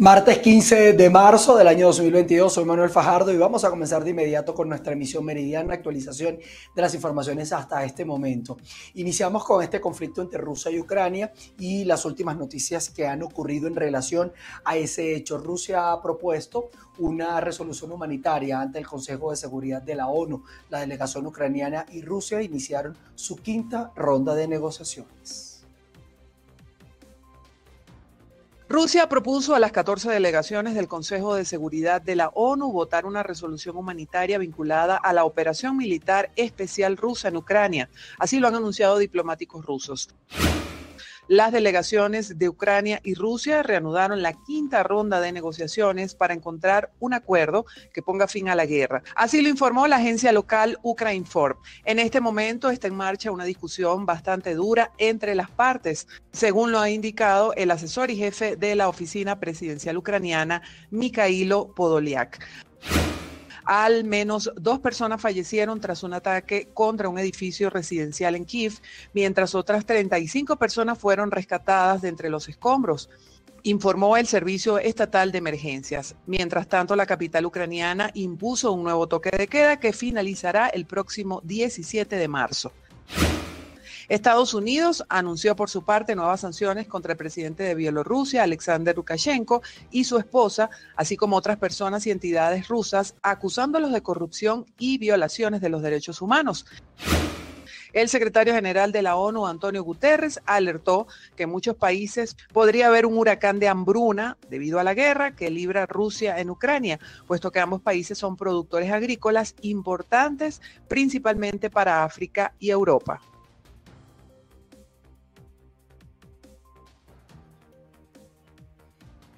Martes 15 de marzo del año 2022, soy Manuel Fajardo y vamos a comenzar de inmediato con nuestra emisión meridiana, actualización de las informaciones hasta este momento. Iniciamos con este conflicto entre Rusia y Ucrania y las últimas noticias que han ocurrido en relación a ese hecho. Rusia ha propuesto una resolución humanitaria ante el Consejo de Seguridad de la ONU. La delegación ucraniana y Rusia iniciaron su quinta ronda de negociaciones. Rusia propuso a las 14 delegaciones del Consejo de Seguridad de la ONU votar una resolución humanitaria vinculada a la operación militar especial rusa en Ucrania. Así lo han anunciado diplomáticos rusos. Las delegaciones de Ucrania y Rusia reanudaron la quinta ronda de negociaciones para encontrar un acuerdo que ponga fin a la guerra. Así lo informó la agencia local Ucrainform. En este momento está en marcha una discusión bastante dura entre las partes, según lo ha indicado el asesor y jefe de la oficina presidencial ucraniana, Mikhailo Podolyak. Al menos dos personas fallecieron tras un ataque contra un edificio residencial en Kiev, mientras otras 35 personas fueron rescatadas de entre los escombros informó el Servicio Estatal de Emergencias. Mientras tanto, la capital ucraniana impuso un nuevo toque de queda que finalizará el próximo 17 de marzo. Estados Unidos anunció por su parte nuevas sanciones contra el presidente de Bielorrusia, Alexander Lukashenko, y su esposa, así como otras personas y entidades rusas, acusándolos de corrupción y violaciones de los derechos humanos. El secretario general de la ONU, Antonio Guterres, alertó que en muchos países podría haber un huracán de hambruna debido a la guerra que libra Rusia en Ucrania, puesto que ambos países son productores agrícolas importantes, principalmente para África y Europa.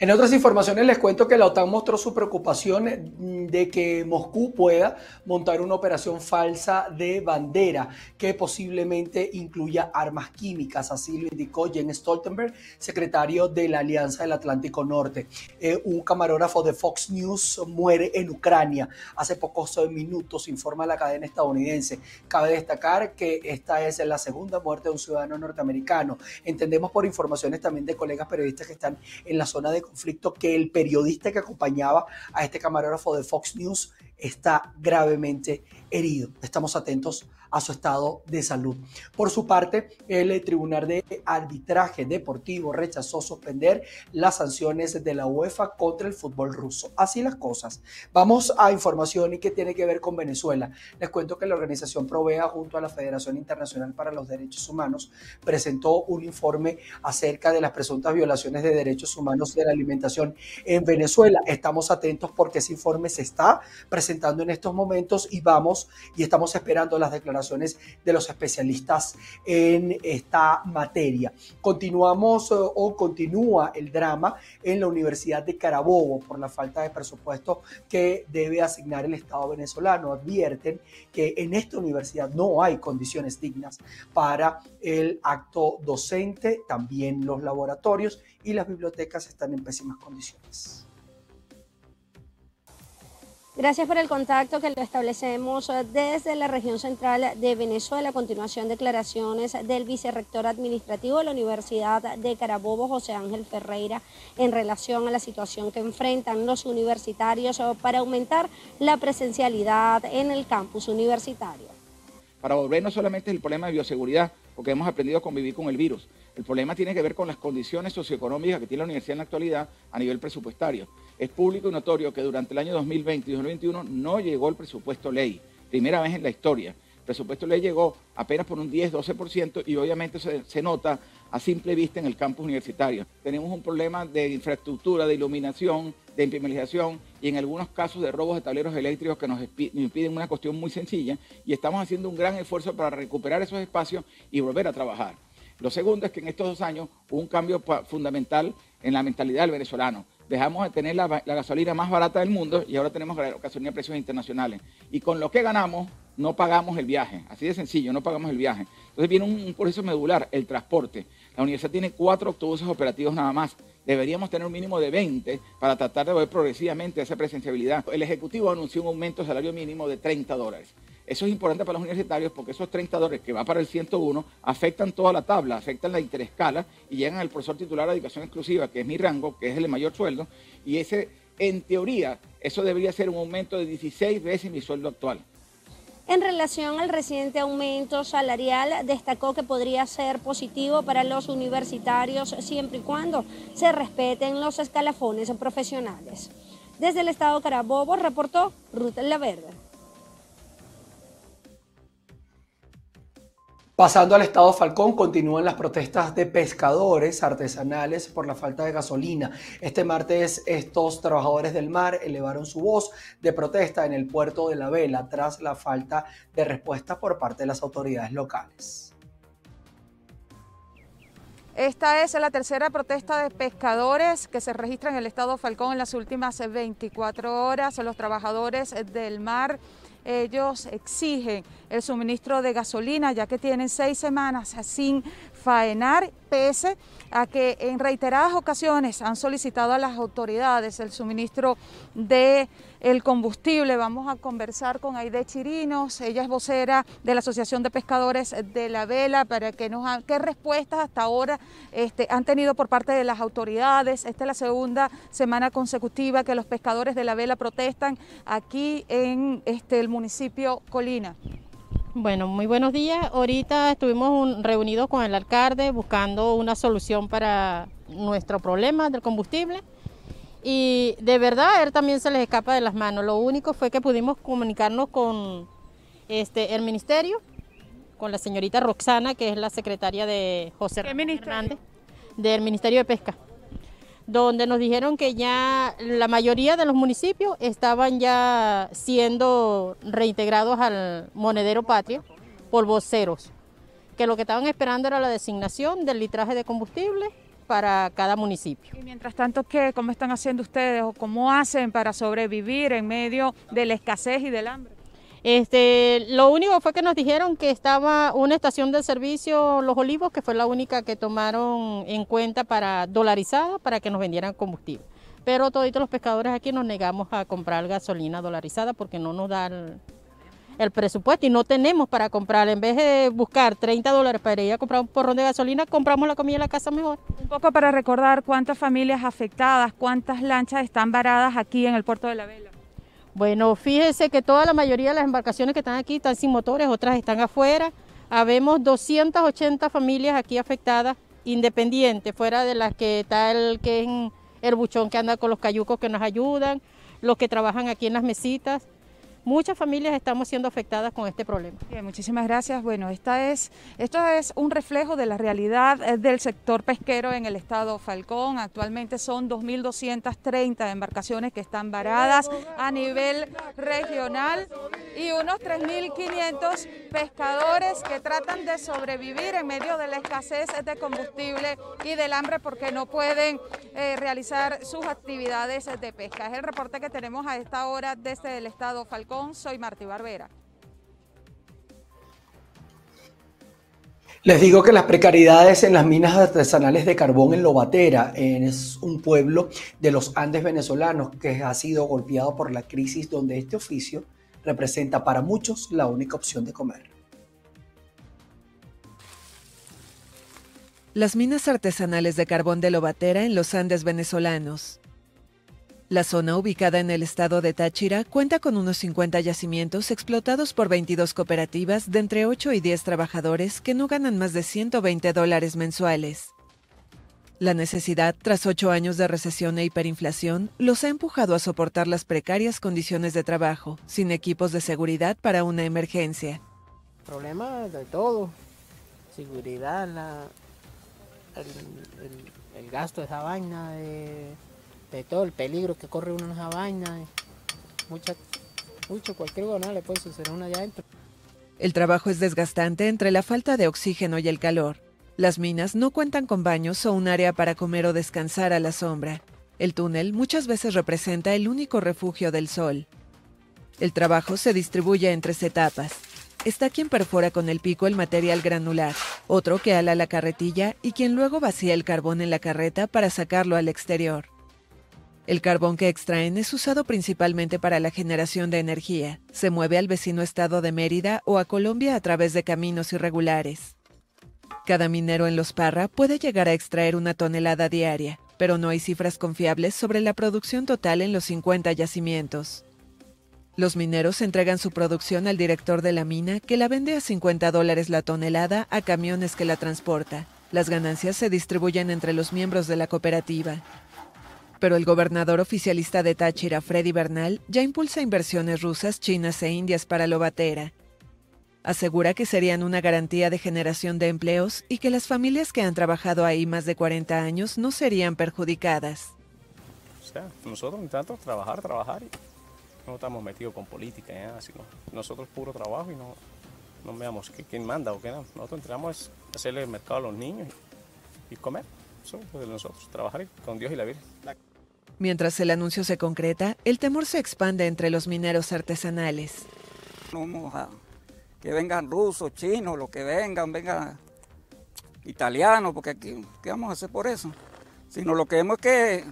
En otras informaciones les cuento que la OTAN mostró su preocupación de que Moscú pueda montar una operación falsa de bandera que posiblemente incluya armas químicas. Así lo indicó Jens Stoltenberg, secretario de la Alianza del Atlántico Norte. Eh, un camarógrafo de Fox News muere en Ucrania. Hace pocos minutos informa la cadena estadounidense. Cabe destacar que esta es la segunda muerte de un ciudadano norteamericano. Entendemos por informaciones también de colegas periodistas que están en la zona de conflicto que el periodista que acompañaba a este camarógrafo de Fox News está gravemente herido. Estamos atentos a su estado de salud. Por su parte, el Tribunal de Arbitraje Deportivo rechazó suspender las sanciones de la UEFA contra el fútbol ruso. Así las cosas. Vamos a información y que tiene que ver con Venezuela. Les cuento que la organización Provea junto a la Federación Internacional para los Derechos Humanos presentó un informe acerca de las presuntas violaciones de derechos humanos de la alimentación en Venezuela. Estamos atentos porque ese informe se está presentando en estos momentos y vamos y estamos esperando las declaraciones de los especialistas en esta materia. Continuamos eh, o continúa el drama en la Universidad de Carabobo por la falta de presupuesto que debe asignar el Estado venezolano. Advierten que en esta universidad no hay condiciones dignas para el acto docente, también los laboratorios y las bibliotecas están en pésimas condiciones. Gracias por el contacto que lo establecemos desde la región central de Venezuela. A continuación, declaraciones del vicerrector administrativo de la Universidad de Carabobo, José Ángel Ferreira, en relación a la situación que enfrentan los universitarios para aumentar la presencialidad en el campus universitario. Para volver no solamente el problema de bioseguridad, porque hemos aprendido a convivir con el virus. El problema tiene que ver con las condiciones socioeconómicas que tiene la universidad en la actualidad a nivel presupuestario. Es público y notorio que durante el año 2020 y 2021 no llegó el presupuesto ley, primera vez en la historia. El presupuesto ley llegó apenas por un 10-12% y obviamente se, nota a simple vista en el campus universitario. Tenemos un problema de infraestructura, de iluminación, de impermeabilización y en algunos casos de robos de tableros eléctricos que nos impiden una cuestión muy sencilla y estamos haciendo un gran esfuerzo para recuperar esos espacios y volver a trabajar. Lo segundo es que en estos dos años hubo un cambio fundamental en la mentalidad del venezolano. Dejamos de tener la, gasolina más barata del mundo y ahora tenemos gasolina a precios internacionales. Y con lo que ganamos, no pagamos el viaje. Así de sencillo, no pagamos el viaje. Entonces viene un, un proceso medular, el transporte. La universidad tiene cuatro autobuses operativos nada más. Deberíamos tener un mínimo de 20 para tratar de volver progresivamente esa presenciabilidad. El Ejecutivo anunció un aumento de salario mínimo de 30 dólares. Eso es importante para los universitarios porque esos 30 dólares que va para el 101 afectan toda la tabla, afectan la interescala y llegan al profesor titular de educación exclusiva, que es mi rango, que es el mayor sueldo, y ese, en teoría, eso debería ser un aumento de 16 veces mi sueldo actual. En relación al reciente aumento salarial, destacó que podría ser positivo para los universitarios siempre y cuando se respeten los escalafones profesionales. Desde el estado Carabobo reportó Ruth Laverde. Pasando al estado Falcón, continúan las protestas de pescadores artesanales por la falta de gasolina. Este martes estos trabajadores del mar elevaron su voz de protesta en el puerto de La Vela tras la falta de respuesta por parte de las autoridades locales. Esta es la tercera protesta de pescadores que se registra en el estado Falcón en las últimas 24 horas. Los trabajadores del mar ellos exigen el suministro de gasolina, ya que tienen seis semanas sin faenar, pese a que en reiteradas ocasiones han solicitado a las autoridades el suministro de el combustible. Vamos a conversar con Aide Chirinos, ella es vocera de la Asociación de Pescadores de la Vela, para que nos qué respuestas hasta ahora este, han tenido por parte de las autoridades. Esta es la segunda semana consecutiva que los pescadores de la Vela protestan aquí en este, el municipio Colina. Bueno, muy buenos días. Ahorita estuvimos reunidos con el alcalde buscando una solución para nuestro problema del combustible y de verdad a él también se les escapa de las manos. Lo único fue que pudimos comunicarnos con este, el ministerio, con la señorita Roxana, que es la secretaria de José Hernández, del Ministerio de Pesca donde nos dijeron que ya la mayoría de los municipios estaban ya siendo reintegrados al monedero patria por voceros, que lo que estaban esperando era la designación del litraje de combustible para cada municipio. Y mientras tanto, ¿qué, ¿cómo están haciendo ustedes o cómo hacen para sobrevivir en medio de la escasez y del hambre? Este, lo único fue que nos dijeron que estaba una estación de servicio Los Olivos, que fue la única que tomaron en cuenta para dolarizada, para que nos vendieran combustible. Pero todos los pescadores aquí nos negamos a comprar gasolina dolarizada porque no nos da el, presupuesto y no tenemos para comprar. En vez de buscar 30 dólares para ir a comprar un porrón de gasolina, compramos la comida en la casa mejor. Un poco para recordar cuántas familias afectadas, cuántas lanchas están varadas aquí en el puerto de la Vela. Bueno, fíjese que toda la mayoría de las embarcaciones que están aquí están sin motores, otras están afuera. Habemos 280 familias aquí afectadas, independientes, fuera de las que está el que el buchón que anda con los cayucos que nos ayudan, los que trabajan aquí en las mesitas muchas familias estamos siendo afectadas con este problema. muchísimas gracias. Bueno, esta es, esto es un reflejo de la realidad eh, del sector pesquero en el estado Falcón. Actualmente son 2.230 embarcaciones que están varadas a nivel regional y unos 3.500 pescadores que tratan de sobrevivir en medio de la escasez de combustible y del hambre porque no pueden eh, realizar sus actividades de pesca. Es el reporte que tenemos a esta hora desde el estado Falcón soy Martí Barbera. Les digo que las precariedades en las minas artesanales de carbón en Lobatera es un pueblo de los Andes venezolanos que ha sido golpeado por la crisis donde este oficio representa para muchos la única opción de comer. Las minas artesanales de carbón de Lobatera en los Andes venezolanos la zona ubicada en el estado de Táchira cuenta con unos 50 yacimientos explotados por 22 cooperativas de entre 8 y 10 trabajadores que no ganan más de 120 dólares mensuales. La necesidad, tras ocho años de recesión e hiperinflación, los ha empujado a soportar las precarias condiciones de trabajo, sin equipos de seguridad para una emergencia. Problemas de todo, seguridad, el, gasto de esa vaina, de todo el peligro que corre uno vaina. Mucha, mucho, cualquier le puede suceder a uno allá adentro. El trabajo es desgastante entre la falta de oxígeno y el calor. Las minas no cuentan con baños o un área para comer o descansar a la sombra. El túnel muchas veces representa el único refugio del sol. El trabajo se distribuye en tres etapas. Está quien perfora con el pico el material granular, otro que ala la carretilla y quien luego vacía el carbón en la carreta para sacarlo al exterior. El carbón que extraen es usado principalmente para la generación de energía. Se mueve al vecino estado de Mérida o a Colombia a través de caminos irregulares. Cada minero en Los Parra puede llegar a extraer una tonelada diaria, pero no hay cifras confiables sobre la producción total en los 50 yacimientos. Los mineros entregan su producción al director de la mina, que la vende a 50 dólares la tonelada a camiones que la transporta. Las ganancias se distribuyen entre los miembros de la cooperativa pero el gobernador oficialista de Táchira, Freddy Bernal, ya impulsa inversiones rusas, chinas e indias para Lobatera. Asegura que serían una garantía de generación de empleos y que las familias que han trabajado ahí más de 40 años no serían perjudicadas. O sea, nosotros intentamos trabajar, trabajar y no estamos metidos con política, ¿eh? sino nosotros puro trabajo y no, no veamos quién manda o qué no. Nosotros entramos a hacerle el mercado a los niños y, comer. Eso es de nosotros, trabajar con Dios y la Virgen. Mientras el anuncio se concreta, el temor se expande entre los mineros artesanales. No vamos a que vengan rusos, chinos, lo que vengan, vengan italianos, porque aquí, ¿qué vamos a hacer por eso? Sino lo que vemos es que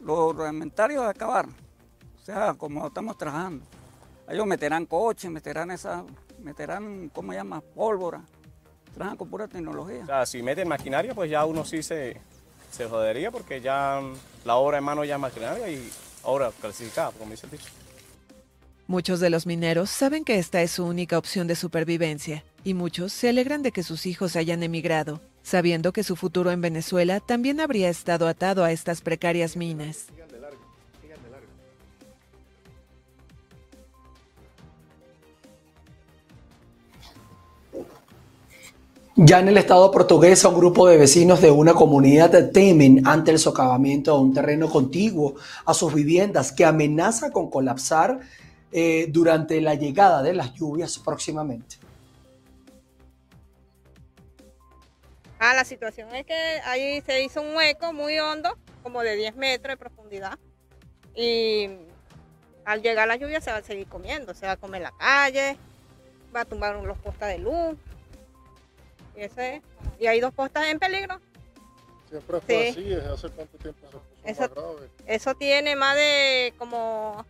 los reglamentarios de acabar, o sea, como estamos trabajando. Ellos meterán coches, meterán esa, meterán, ¿cómo se llama? Pólvora. Trabajan con pura tecnología. O sea, si meten maquinaria, pues ya uno sí se, se jodería porque ya la obra en mano ya es maquinaria y obra clasificada, como dice el dicho. Muchos de los mineros saben que esta es su única opción de supervivencia y muchos se alegran de que sus hijos hayan emigrado, sabiendo que su futuro en Venezuela también habría estado atado a estas precarias minas. Ya en el estado portugués, un grupo de vecinos de una comunidad temen ante el socavamiento de un terreno contiguo a sus viviendas que amenaza con colapsar eh, durante la llegada de las lluvias próximamente. Ah, la situación es que ahí se hizo un hueco muy hondo, como de 10 metros de profundidad, y al llegar la lluvia se va a seguir comiendo, se va a comer la calle, va a tumbar los postes de luz, y, hay dos postas en peligro. Siempre fue así, ¿hace cuánto tiempo se eso, Eso tiene más de como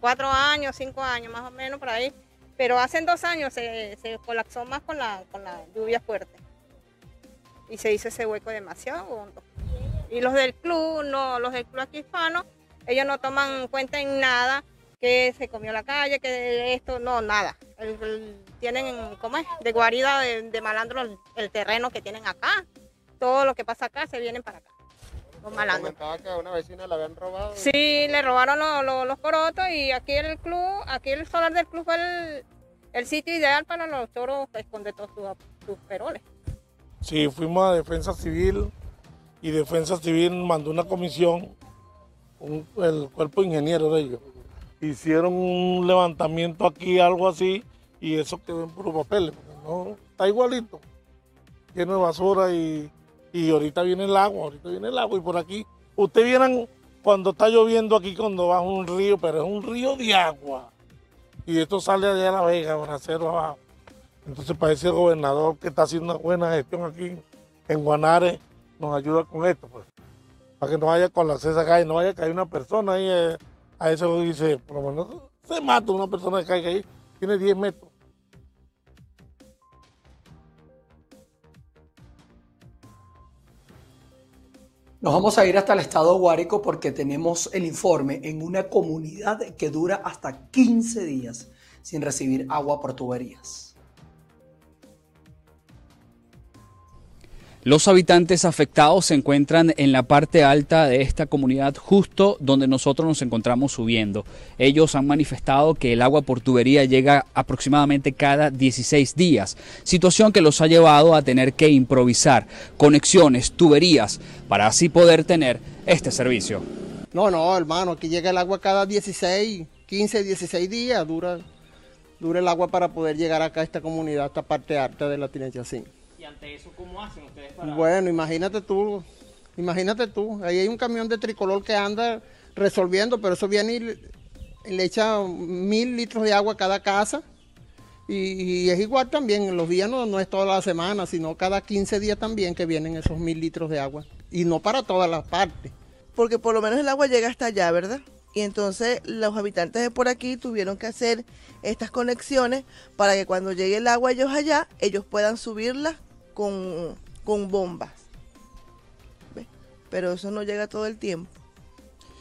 cuatro años, cinco años más o menos por ahí. Pero hace dos años se, colapsó más con la, con la lluvia fuerte. Y se hizo ese hueco demasiado hondo. Y los del club, no, los del club aquí hispano, ellos no toman cuenta en nada que se comió la calle, que esto, no, nada. tienen, ¿cómo es? De guarida de, malandro el, terreno que tienen acá. Todo lo que pasa acá se vienen para acá. Los malandros. Comentaba que a una vecina le habían robado. Sí, le robaron los, corotos y aquí el club, aquí el solar del club fue el, sitio ideal para los toros esconder todos sus, peroles. Sí, fuimos a Defensa Civil y Defensa Civil mandó una comisión, el cuerpo ingeniero de ellos hicieron un levantamiento aquí, algo así, y eso quedó en puro papel. ¿no? Está igualito, lleno de basura y, ahorita viene el agua, ahorita viene el agua y por aquí, ustedes vieran cuando está lloviendo aquí, cuando baja un río, pero es un río de agua. Y esto sale allá a La Vega, hacerlo abajo. Entonces parece el gobernador que está haciendo una buena gestión aquí en Guanare, nos ayuda con esto, pues. Para que no vaya con la cesa calle, no vaya a caer una persona ahí. Eh, a eso dice, por lo menos se mata una persona que caiga ahí, tiene 10 metros. Nos vamos a ir hasta el estado Guárico porque tenemos el informe en una comunidad que dura hasta 15 días sin recibir agua por tuberías. Los habitantes afectados se encuentran en la parte alta de esta comunidad, justo donde nosotros nos encontramos subiendo. Ellos han manifestado que el agua por tubería llega aproximadamente cada 16 días, situación que los ha llevado a tener que improvisar conexiones, tuberías, para así poder tener este servicio. No, no, hermano, aquí llega el agua cada 16, 15, 16 días, dura, dura el agua para poder llegar acá a esta comunidad, a esta parte alta de la Tinencia 5 ante eso, ¿cómo hacen ustedes para...? Bueno, imagínate tú, imagínate tú, ahí hay un camión de tricolor que anda resolviendo, pero eso viene y le echa mil litros de agua a cada casa. Y, es igual también, los días no, no es toda la semana, sino cada 15 días también que vienen esos mil litros de agua. Y no para todas las partes. porque por lo menos el agua llega hasta allá, ¿verdad? Y entonces los habitantes de por aquí tuvieron que hacer estas conexiones para que cuando llegue el agua ellos allá, ellos puedan subirla con, con bombas. ¿Ves? Pero eso no llega todo el tiempo.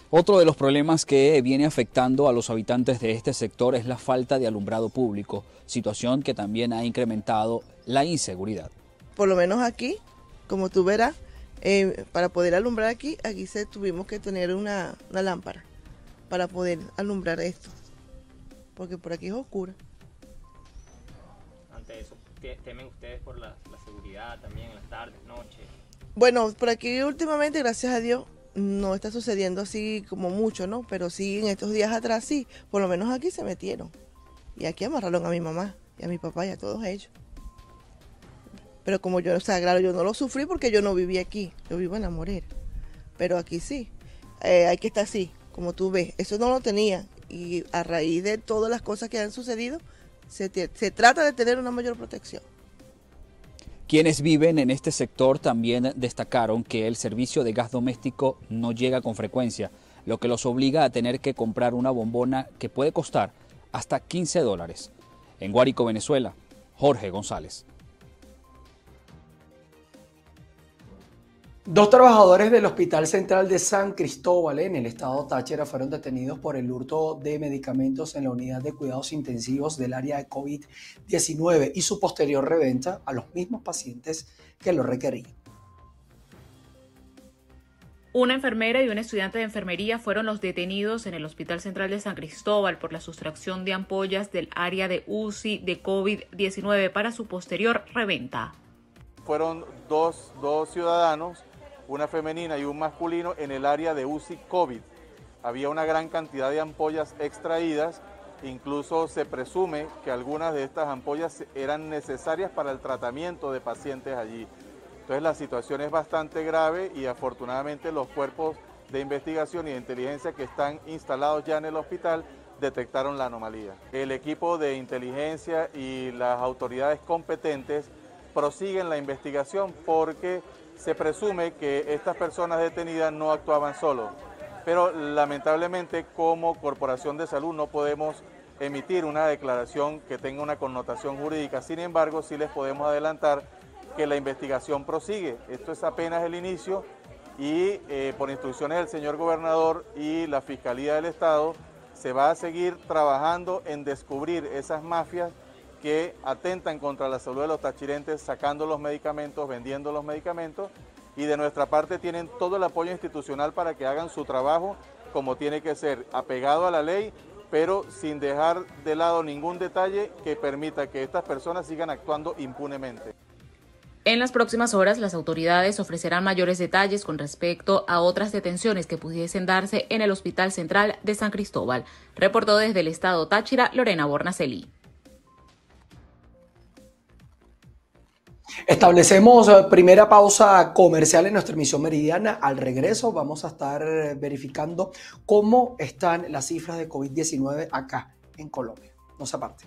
Otro de los problemas que viene afectando a los habitantes de este sector es la falta de alumbrado público, situación que también ha incrementado la inseguridad. Por lo menos aquí, como tú verás, eh, para poder alumbrar aquí, aquí se tuvimos que tener una, una lámpara para poder alumbrar esto, porque por aquí es oscura. Ante eso, ¿te- ¿temen ustedes por la, la también en las tardes? Bueno, por aquí últimamente, gracias a Dios, no está sucediendo así como mucho, ¿no? Pero sí, en estos días atrás sí, por lo menos aquí se metieron. Y aquí amarraron a mi mamá y a mi papá y a todos ellos. Pero como yo, o sea, claro, yo no lo sufrí porque yo no viví aquí, yo vivo en la. Pero aquí sí, eh, hay que estar así, como tú ves. Eso no lo tenía. Y a raíz de todas las cosas que han sucedido, se trata de tener una mayor protección. Quienes viven en este sector también destacaron que el servicio de gas doméstico no llega con frecuencia, lo que los obliga a tener que comprar una bombona que puede costar hasta 15 dólares. En Guárico, Venezuela, Jorge González. Dos trabajadores del Hospital Central de San Cristóbal en el estado Táchira fueron detenidos por el hurto de medicamentos en la unidad de cuidados intensivos del área de COVID-19 y su posterior reventa a los mismos pacientes que lo requerían. Una enfermera y un estudiante de enfermería fueron los detenidos en el Hospital Central de San Cristóbal por la sustracción de ampollas del área de UCI de COVID-19 para su posterior reventa. fueron dos, dos ciudadanos, una femenina y un masculino, en el área de UCI COVID. Había una gran cantidad de ampollas extraídas, incluso se presume que algunas de estas ampollas eran necesarias para el tratamiento de pacientes allí. Entonces la situación es bastante grave y afortunadamente los cuerpos de investigación y de inteligencia que están instalados ya en el hospital detectaron la anomalía. El equipo de inteligencia y las autoridades competentes prosiguen la investigación porque se presume que estas personas detenidas no actuaban solos. Pero lamentablemente como Corporación de Salud no podemos emitir una declaración que tenga una connotación jurídica. Sin embargo, sí les podemos adelantar que la investigación prosigue. Esto es apenas el inicio y eh, por instrucciones del señor gobernador y la Fiscalía del Estado se va a seguir trabajando en descubrir esas mafias que atentan contra la salud de los tachirenses, sacando los medicamentos, vendiendo los medicamentos, y de nuestra parte tienen todo el apoyo institucional para que hagan su trabajo como tiene que ser, apegado a la ley, pero sin dejar de lado ningún detalle que permita que estas personas sigan actuando impunemente. En las próximas horas, las autoridades ofrecerán mayores detalles con respecto a otras detenciones que pudiesen darse en el Hospital Central de San Cristóbal. Reportó desde el estado Táchira, Lorena Bornaceli. Establecemos eh, primera pausa comercial en nuestra emisión meridiana. Al regreso vamos a estar eh, verificando cómo están las cifras de COVID-19 acá en Colombia. No se aparte.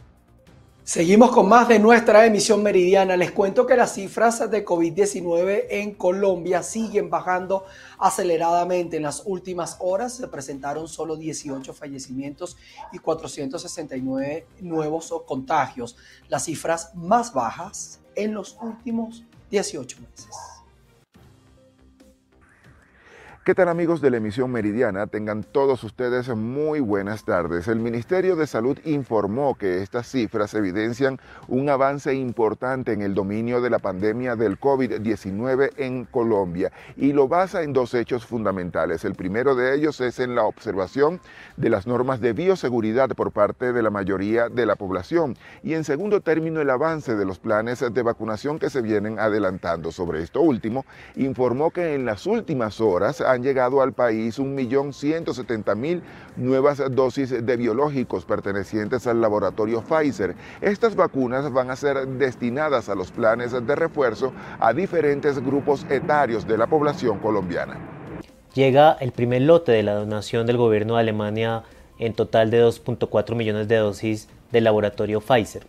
Seguimos con más de nuestra emisión meridiana. Les cuento que las cifras de COVID-19 en Colombia siguen bajando aceleradamente. En las últimas horas se presentaron solo 18 fallecimientos y 469 nuevos contagios, las cifras más bajas en los últimos 18 meses. ¿Qué tal amigos de la emisión meridiana? Tengan todos ustedes muy buenas tardes. El Ministerio de Salud informó que estas cifras evidencian un avance importante en el dominio de la pandemia del COVID-19 en Colombia y lo basa en dos hechos fundamentales. El primero de ellos es en la observación de las normas de bioseguridad por parte de la mayoría de la población y en segundo término el avance de los planes de vacunación que se vienen adelantando. Sobre esto último, informó que en las últimas horas llegado al país 1.170.000 nuevas dosis de biológicos pertenecientes al laboratorio Pfizer. Estas vacunas van a ser destinadas a los planes de refuerzo a diferentes grupos etarios de la población colombiana. Llega el primer lote de la donación del gobierno de Alemania en total de 2.4 millones de dosis del laboratorio Pfizer.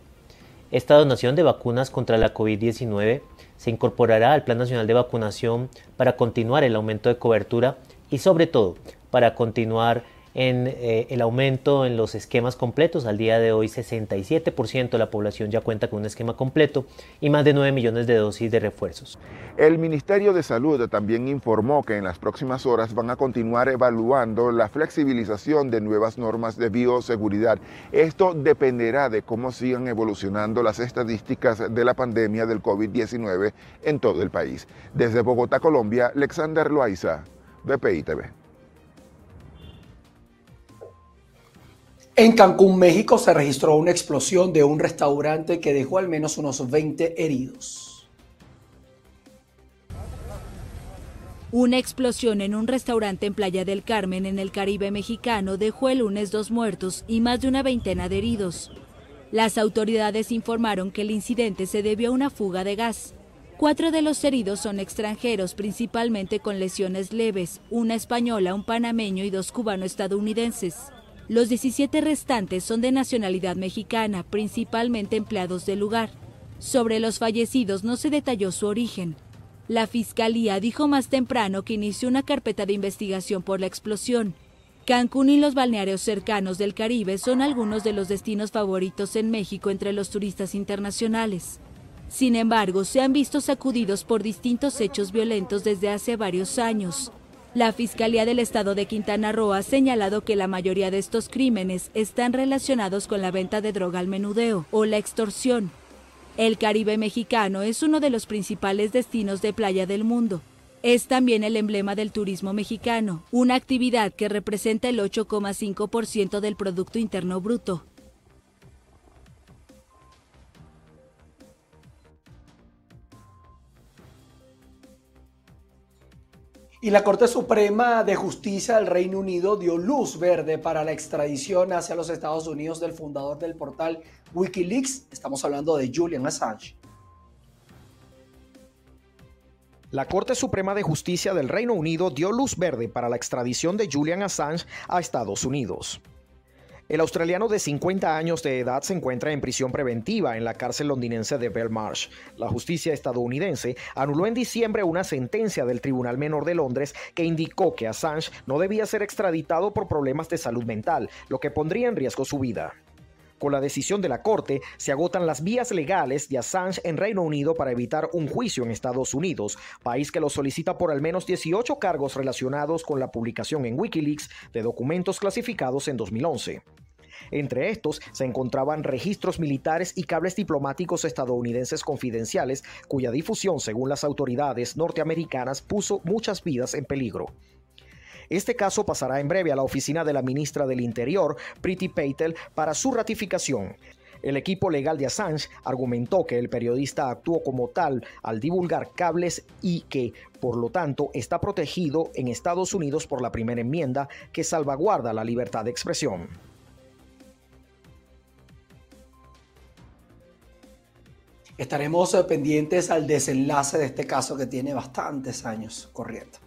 Esta donación de vacunas contra la COVID-19 se incorporará al Plan Nacional de Vacunación para continuar el aumento de cobertura y sobre todo para continuar en eh, el aumento en los esquemas completos. Al día de hoy 67% de la población ya cuenta con un esquema completo y más de 9 millones de dosis de refuerzos. El Ministerio de Salud también informó que en las próximas horas van a continuar evaluando la flexibilización de nuevas normas de bioseguridad. Esto dependerá de cómo sigan evolucionando las estadísticas de la pandemia del COVID-19 en todo el país. Desde Bogotá, Colombia, Alexander Loaiza, BPI TV. En Cancún, México, se registró una explosión de un restaurante que dejó al menos unos 20 heridos. Una explosión en un restaurante en Playa del Carmen, en el Caribe mexicano, dejó el lunes dos muertos y más de una veintena de heridos. Las autoridades informaron que el incidente se debió a una fuga de gas. Cuatro de los heridos son extranjeros, principalmente con lesiones leves, una española, un panameño y dos cubano-estadounidenses. Los 17 restantes son de nacionalidad mexicana, principalmente empleados del lugar. Sobre los fallecidos no se detalló su origen. La fiscalía dijo más temprano que inició una carpeta de investigación por la explosión. Cancún y los balnearios cercanos del Caribe son algunos de los destinos favoritos en México entre los turistas internacionales. Sin embargo, se han visto sacudidos por distintos hechos violentos desde hace varios años. La Fiscalía del Estado de Quintana Roo ha señalado que la mayoría de estos crímenes están relacionados con la venta de droga al menudeo o la extorsión. El Caribe mexicano es uno de los principales destinos de playa del mundo. Es también el emblema del turismo mexicano, una actividad que representa el 8,5% del Producto Interno Bruto. Y la Corte Suprema de Justicia del Reino Unido dio luz verde para la extradición hacia los Estados Unidos del fundador del portal Wikileaks. Estamos hablando de Julian Assange. La Corte Suprema de Justicia del Reino Unido dio luz verde para la extradición de Julian Assange a Estados Unidos. El australiano de 50 años de edad se encuentra en prisión preventiva en la cárcel londinense de Belmarsh. La justicia estadounidense anuló en diciembre una sentencia del Tribunal Menor de Londres que indicó que Assange no debía ser extraditado por problemas de salud mental, lo que pondría en riesgo su vida. Con la decisión de la Corte, se agotan las vías legales de Assange en Reino Unido para evitar un juicio en Estados Unidos, país que lo solicita por al menos 18 cargos relacionados con la publicación en Wikileaks de documentos clasificados en 2011. Entre estos se encontraban registros militares y cables diplomáticos estadounidenses confidenciales, cuya difusión, según las autoridades norteamericanas, puso muchas vidas en peligro. Este caso pasará en breve a la oficina de la ministra del Interior, Priti Patel, para su ratificación. El equipo legal de Assange argumentó que el periodista actuó como tal al divulgar cables y que, por lo tanto, está protegido en Estados Unidos por la primera enmienda que salvaguarda la libertad de expresión. Estaremos eh, pendientes al desenlace de este caso que tiene bastantes años corriendo.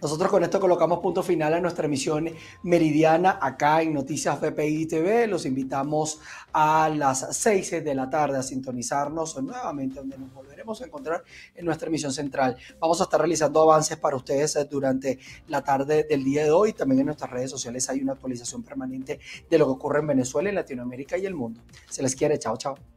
Nosotros con esto colocamos punto final a nuestra emisión meridiana acá en Noticias BPI TV. Los invitamos a las 6 de la tarde a sintonizarnos nuevamente, donde nos volveremos a encontrar en nuestra emisión central. Vamos a estar realizando avances para ustedes eh, durante la tarde del día de hoy. También en nuestras redes sociales hay una actualización permanente de lo que ocurre en Venezuela, en Latinoamérica y el mundo. Se les quiere. Chao, chao.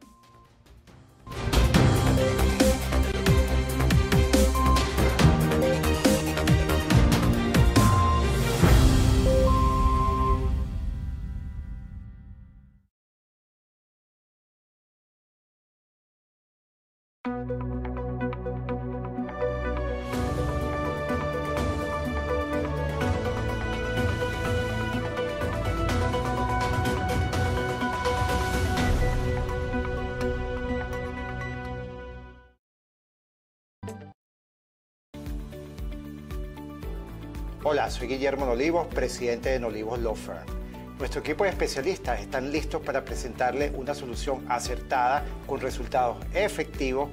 Hola, soy Guillermo Nolivos, presidente de Nolivos Law Firm. Nuestro equipo de especialistas están listos para presentarle una solución acertada con resultados efectivos